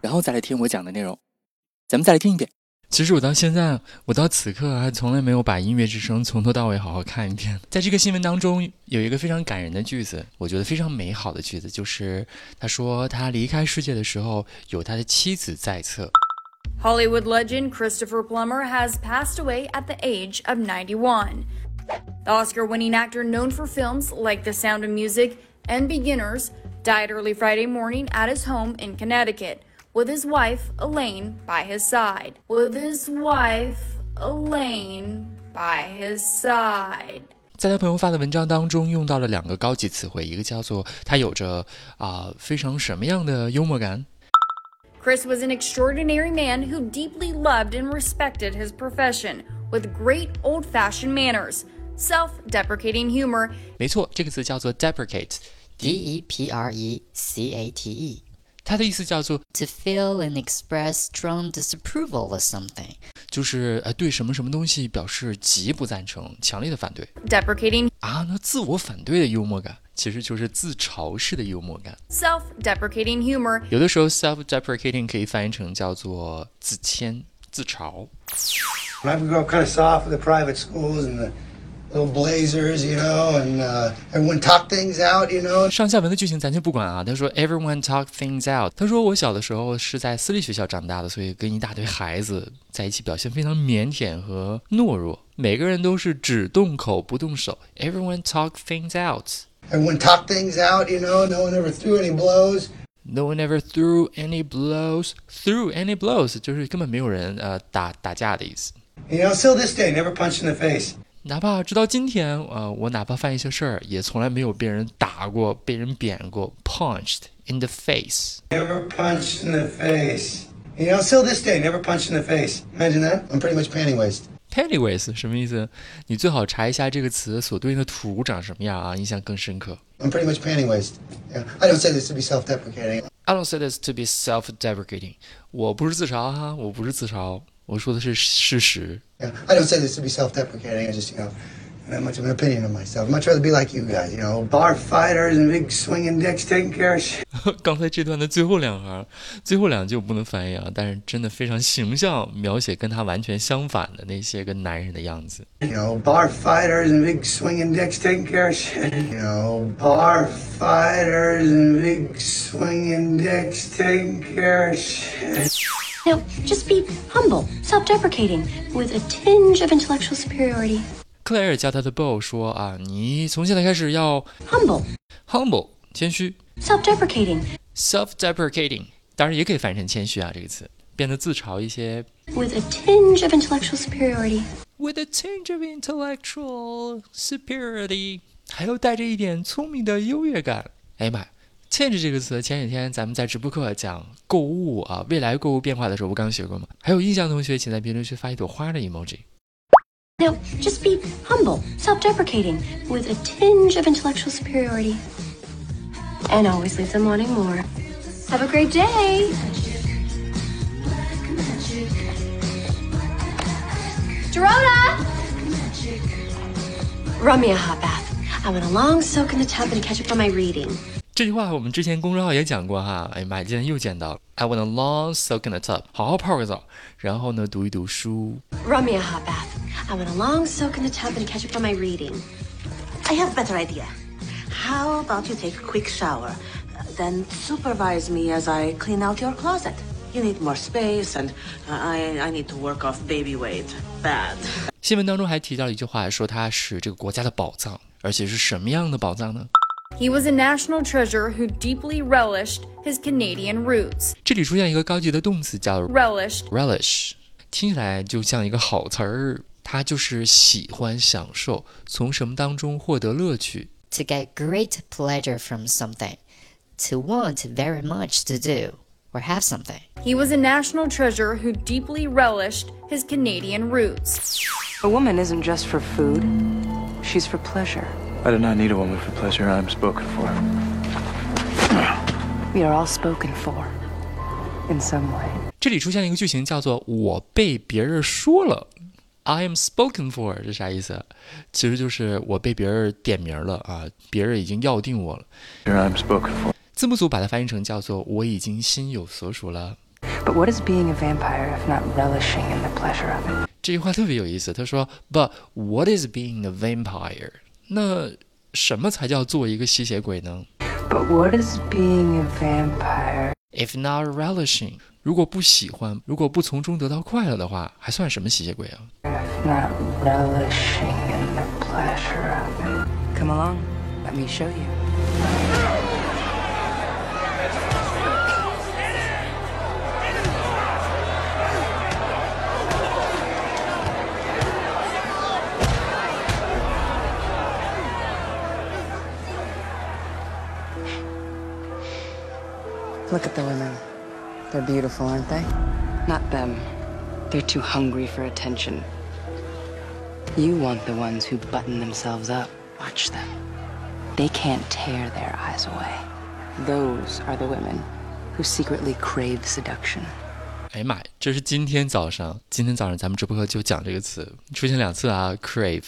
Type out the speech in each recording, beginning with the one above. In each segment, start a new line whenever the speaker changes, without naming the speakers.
然后再来听我讲的内容，咱们再来听一遍。
其实我到现在，我到此刻还从来没有把音乐之声从头到尾好好看一遍。在这个新闻当中，有一个非常感人的句子，我觉得非常美好的句子，就是他说他离开世界的时候，有他的妻子在侧。
Hollywood legend Christopher Plummer has passed away at the age of 91. The Oscar-winning actor known for films like The Sound of Music and Beginners died early Friday morning at his home in Connecticut. with his wife Elaine by his side. With his wife Elaine by his side.
在他朋友发的文章当中，用到了两个高级词汇，一个叫做他有着啊、呃、非常什么样的幽默感。
Chris was an extraordinary man who deeply loved and respected his profession, with great old-fashioned manners, self-deprecating humor.
没错，这个词叫做 deprecate，d
e p r e c a t e。
它的意思叫做
to feel and express strong disapproval of something，
就是呃对什么什么东西表示极不赞成、强烈的反对。
Deprecating
啊，那自我反对的幽默感其实就是自嘲式的幽默感。
Self-deprecating humor，
有的时候 self-deprecating 可以翻译成叫做自谦、自嘲。
When I grew up kind of soft with the private schools and the little blazers, you know, and uh, everyone talk things out, you know.
上下文的剧情咱就不管啊。他说 everyone talk things out。他说我小的时候是在私立学校长大的，所以跟一大堆孩子在一起，表现非常腼腆和懦弱。每个人都是只动口不动手。Everyone talk things
out。Everyone talk things out, you know. No one ever threw any blows.
No one ever threw any blows. Threw any blows 就是根本没有人呃打打架的意思。
You know, still this day, never punched in the face.
哪怕直到今天，呃，我哪怕犯一些事儿，也从来没有被人打过、被人扁过，punched in the
face。Never punched in the face. You know, still this day, never punched in the face. Imagine that. I'm pretty much panty waist.
Panty waist 什么意思？你最好查一下这个词所对应的图长什么样啊，印象更深刻。
I'm pretty much panty waist. Yeah. I don't say this to be self-deprecating.
I don't say this to be self-deprecating。我不是自嘲哈，我不是自嘲。 我说的是事实。
Yeah, I don't say this to be self-deprecating. I just, you know, not much of an opinion of myself. Much rather be like you guys, you know, bar fighters and big swinging dicks taking care of shit.
刚才这段的最后两行，最后两句我不能翻译啊，但是真的非常形象描写跟他完全相反的那些个男人的样子。
You know, bar fighters and big swinging dicks taking care of shit. You know, bar fighters and big swinging dicks taking care of shit.
Now, just be humble, self-deprecating, with a tinge of intellectual superiority.
克莱尔教他的 Bo 说啊，你从现在开始要
humble,
humble 谦虚，
self-deprecating,
self-deprecating，当然也可以翻译成谦虚啊这个词，变得自嘲一些。
with a tinge of intellectual superiority.
With a tinge of intellectual superiority，还有带着一点聪明的优越感。哎呀妈呀！ 欠着这个词，前几天咱们在直播课讲购物啊，未来购物变化的时候，不刚学过吗？还有印象同学，请在评论区发一朵花的 emoji。
Now, just be humble, self-deprecating, with a tinge of intellectual superiority. And always leave them wanting more. Have a great day! Dorota! Run me a hot bath. I want a long soak in the tub and catch up on my reading.
这句话我们之前公众号也讲过哈，哎呀妈，今天又见到了。I want a long soak in the tub，好好泡个澡，然后呢读一读书。
Run me a hot bath. I want a long soak in the tub and catch up on my reading.
I have a better idea. How about you take a quick shower, uh, then supervise me as I clean out your closet? You need more space, and uh, I I need to work off baby weight. Bad.
新闻当中还提到了一句话，说它是这个国家的宝藏，而且是什么样的宝藏呢？
He was a national treasure who deeply relished his Canadian roots.
这里出现一个高级的动词叫
Relished
relish，听起来就像一个好词儿，它就是喜欢、享受，从什么当中获得乐趣。
to get great pleasure from something, to want very much to do or have something.
He was a national treasure who deeply relished his Canadian roots.
A woman isn't just for food, she's for pleasure.
I do not need a woman for pleasure. I am spoken for.
We are all spoken for, in some way.
这里出现了一个句型，叫做“我被别人说了”。I am spoken for，这啥意思？其实就是我被别人点名了啊，别人已经要定我了。
Here I am spoken for.
字幕组把它翻译成叫做“我已经心有所属了
But what is being a vampire if not relishing in the pleasure of it?
”。这句话特别有意思。他说：“But what is being a vampire？” 那什么才叫做一个吸血鬼呢
But what is being a
vampire？If not relishing，如果不喜欢，如果不从中得到快乐的话，还算什么吸血鬼啊
？if not relishing in the pleasure of it? Come along, let me show you. Look at the women. They're beautiful, aren't they? Not them. They're too hungry for attention. You want the ones who button themselves up. Watch them. They can't tear their eyes away. Those are the women who secretly crave seduction.
哎呀妈呀，这是今天早上，今天早上咱们直播课就讲这个词，出现两次啊，crave。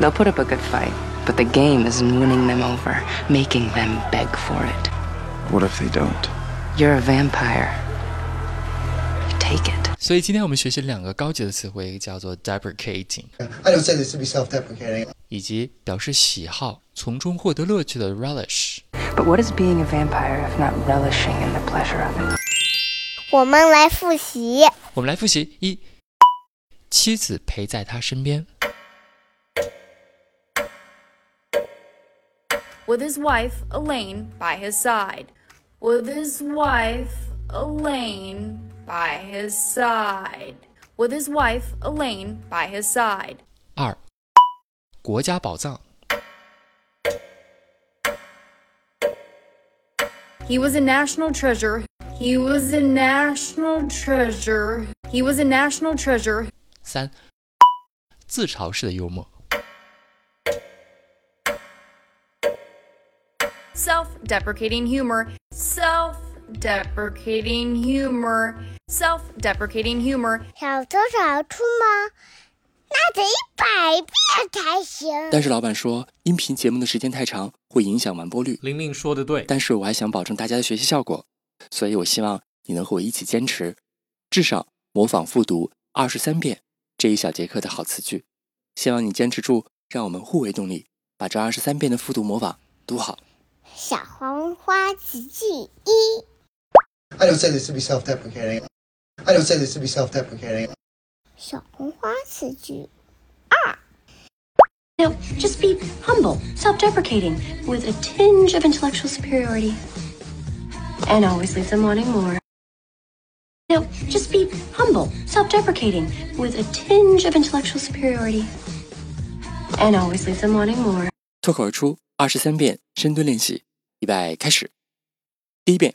They'll put up a good fight, but the game is in winning them over, making them beg for it.
What if they don't?
You're a vampire. Take it.
所以今天我们学习两个高级的词汇，一个叫做
deprecating，I don't say this to be self-deprecating.
以及表示喜好、从中获得乐趣的 relish。
But what is being a vampire if not relishing in the pleasure of it?
我们来复习。
我们来复习：一，妻子陪在他身边；
with his wife Elaine by his side. With his wife Elaine by his side. With his wife Elaine by his side.
二，国家宝藏；
He was a national treasure. He was a national treasure. He was a national treasure.
三，自嘲式的幽默；
Self deprecating humor. Self deprecating humor. Self deprecating humor.
小偷小兔吗？那得一百遍才行。
但是老板说，音频节目的时间太长，会影响完播率。
玲玲说的对，
但是我还想保证大家的学习效果，所以我希望你能和我一起坚持，至少模仿复读二十三遍这一小节课的好词句。希望你坚持住，让我们互为动力，把这二十三遍的复读模仿读好。
小黄花词句一，
I don't say this to be self-deprecating. I don't say this to be self-deprecating.
小红花词句
You know, just be humble, self deprecating, with a tinge of intellectual superiority. And always leave them wanting more. You know, just be humble, self deprecating, with a tinge of intellectual superiority. And always leave them wanting more.
脱口而出 二十三遍深蹲练习，预备开始。第一遍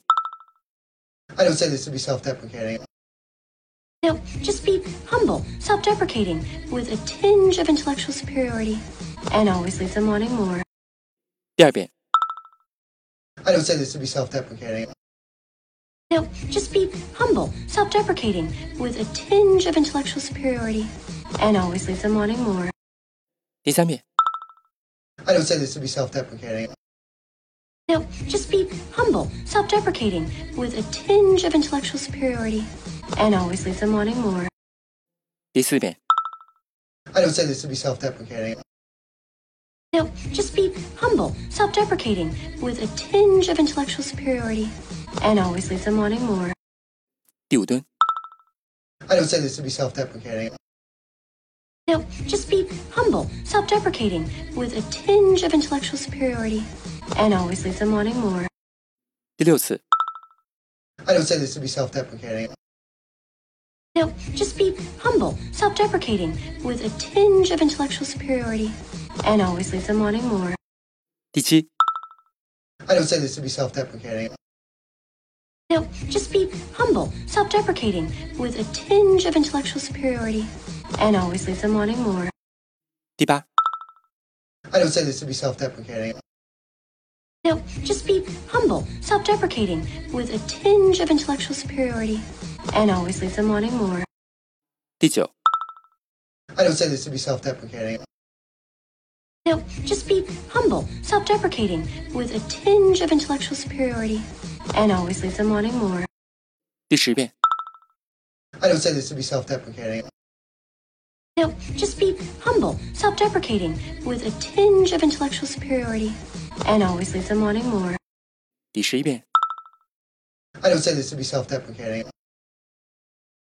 ，I don't say this to be self-deprecating.
Know, just be humble, self deprecating, with a tinge of intellectual superiority. And always leave them wanting more.
第二遍
，I don't say this to be self-deprecating.
Know, just be humble, self deprecating, with a tinge of intellectual superiority. And always leave them wanting more.
第三遍，
I don't say this to be self-deprecating.
You know, just be humble, self deprecating, with a tinge of intellectual superiority. And always leave them wanting more.
第四遍，
I don't say this to be self-deprecating.
You know, just be humble, self deprecating, with a tinge of intellectual superiority. And always leave them wanting more.
第五蹲，
I don't say this to be self-deprecating.
You know, just be humble, self deprecating, with a tinge of intellectual superiority. And always leave them wanting more.
第六次，
I don't say this to be self-deprecating.
You know, just be humble, self deprecating, with a tinge of intellectual superiority. And always leave them wanting more.
第七，
I don't say this to be self-deprecating.
No, just be humble, self deprecating, with a tinge of intellectual superiority, and always leave them wanting more.
第八，
I don't say this to be self deprecating.
No, just be humble, self deprecating, with a tinge of intellectual superiority, and always leave them wanting more.
第九，
I don't say this to be self deprecating.
No, just be humble, self deprecating, with a tinge of intellectual superiority, and always leave them wanting more.
第十遍，
I don't say this to be self deprecating.
No, just be humble, self deprecating, with a tinge of intellectual superiority, and always leave them wanting more.
第十一遍，
I don't say this to be self deprecating.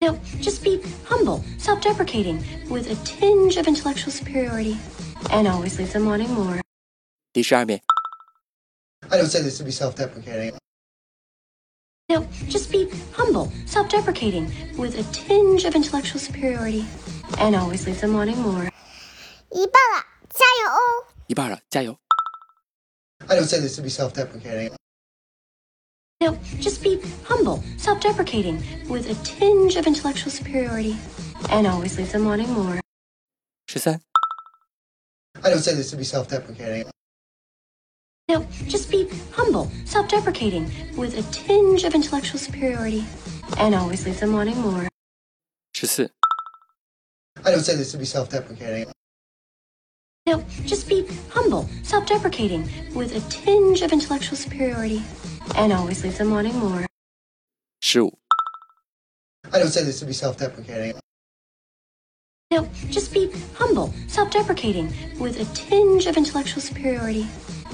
No, just be humble, self deprecating, with a tinge of intellectual superiority, and always leave them wanting more.
第十二遍，
I don't say this to be self deprecating.
No, just be humble, self deprecating, with a tinge of intellectual superiority, and always leave them wanting more.
一半了，加油哦！
一半了，加油！
I don't say this to be self deprecating.
No, just be humble, self deprecating, with a tinge of intellectual superiority, and always leave them wanting more.
十三，
I don't say this to be self deprecating.
No, just be humble, self deprecating, with a tinge of intellectual superiority, and always leave them wanting more.
十四，
I don't say this to be self deprecating.
No, just be humble, self deprecating, with a tinge of intellectual superiority, and always leave them wanting more.
十五，
I don't say this to be self deprecating.
No, just be humble, self deprecating, with a tinge of intellectual superiority,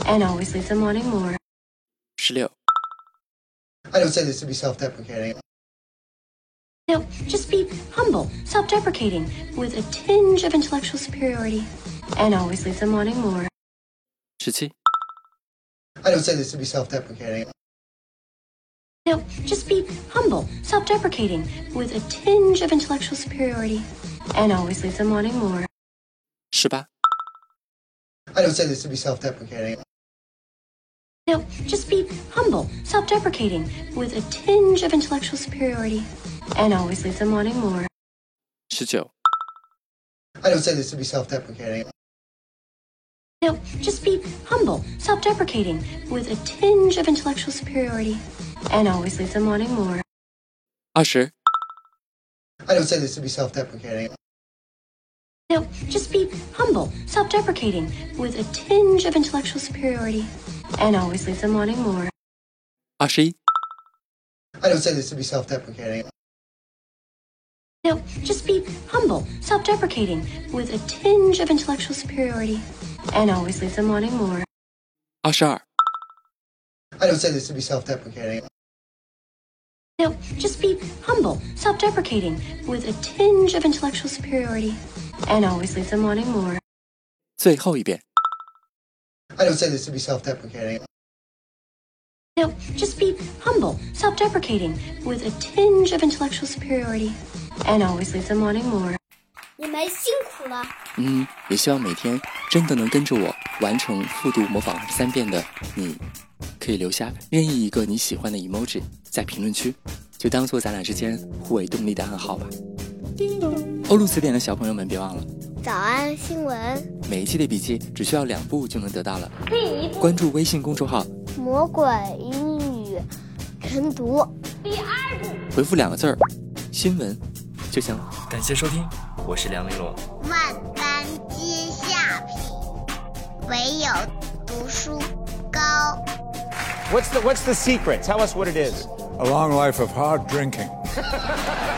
and always leave them wanting more.
I don't say this to be self-deprecating.
No, just be humble, self-deprecating, with a tinge of intellectual superiority, and always leave them wanting more.
17.
I don't say this to be self-deprecating.
No, just be humble, self-deprecating, with a tinge of intellectual superiority, and always leave them wanting more.
18.
I don't say this to be self-deprecating.
No, just be humble, self-deprecating, with a tinge of intellectual superiority, and always leave them wanting more.
19.
I don't say this to be self-deprecating.
No, just be humble, self-deprecating, with a tinge of intellectual superiority, and always leave them wanting more.
20.
I don't say this to be self-deprecating. You
know, just be humble, self deprecating, with a tinge of intellectual superiority, and always leave them wanting more.
Ashi?
I don't say this to be self deprecating.
You just be humble, self deprecating, with a tinge of intellectual superiority, and always leave them wanting more.
Ashar?
I don't say this to be self deprecating.
You just be humble, self deprecating, with a tinge of intellectual superiority, and always leave them wanting more.
最后一遍
，I don't say this to be self deprecating.
No, just be humble, self deprecating, with a tinge of intellectual superiority, and always leave them wanting more.
你们辛苦了。
嗯，也希望每天真的能跟着我完成复读模仿二十三遍的你，可以留下任意一个你喜欢的 emoji 在评论区，就当做咱俩之间互为动力的暗号吧。欧陆词典的小朋友们别忘了，
早安新闻，
每一期的笔记只需要两步就能得到了。
第一步，
关注微信公众号，
魔鬼英语晨读。第二步，
回复两个字儿“新闻”就行了。感谢收听，我是梁玲罗。
万般皆下品，唯有读书高。
What's the What's the secret? Tell us what it is.
A long life of hard drinking.